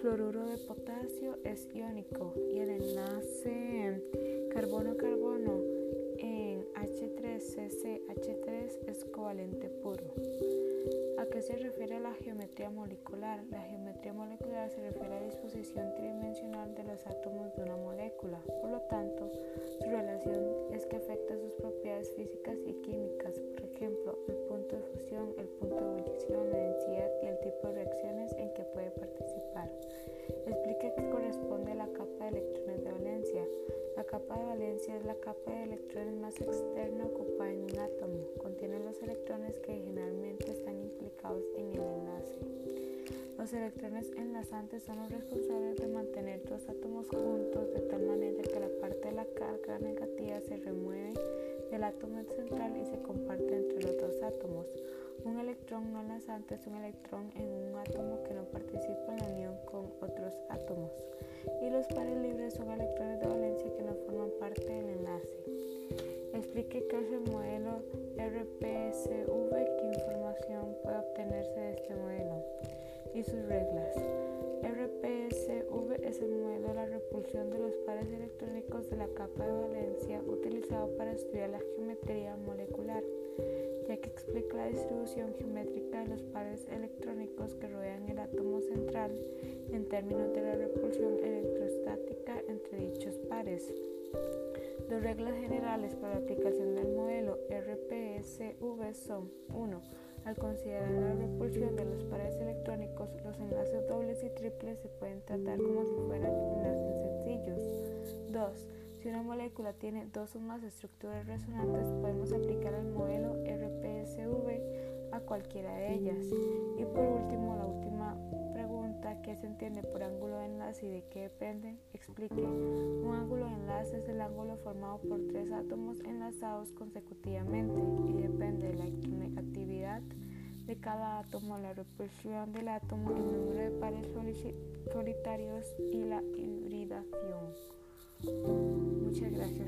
Fluoruro de potasio es iónico y el enlace carbono-carbono en H3CCH3 es covalente puro. ¿A qué se refiere la geometría molecular? La geometría molecular se refiere a la disposición tridimensional de los átomos de una molécula. Por lo tanto, su relación es que afecta sus propiedades físicas y químicas, por ejemplo, el punto de fusión, el punto de ebullición, capa de valencia es la capa de electrones más externa ocupada en un átomo. Contiene los electrones que generalmente están implicados en el enlace. Los electrones enlazantes son los responsables de mantener dos átomos juntos de tal manera que la parte de la carga negativa se remueve del átomo central y se comparte entre los dos átomos. Un electrón no enlazante es un electrón en un átomo que no participa en la unión con otros átomos. Y los pares Qué es el modelo RPSV, qué información puede obtenerse de este modelo y sus reglas. RPSV es el modelo de la repulsión de los pares electrónicos de la capa de valencia utilizado para estudiar la geometría molecular ya que explica la distribución geométrica de los pares electrónicos que rodean el átomo central en términos de la repulsión electrostática entre dichos pares. Dos reglas generales para la aplicación del modelo RPSV son 1. Al considerar la repulsión de los pares electrónicos, los enlaces dobles y triples se pueden tratar como si fueran enlaces sencillos. 2. Si una molécula tiene dos o más estructuras resonantes, podemos aplicar el modelo RPSV a cualquiera de ellas. Depende? Explique. Un ángulo de enlace es el ángulo formado por tres átomos enlazados consecutivamente y depende de la electronegatividad de cada átomo, la repulsión del átomo, el número de pares solitarios y la hibridación. Muchas gracias.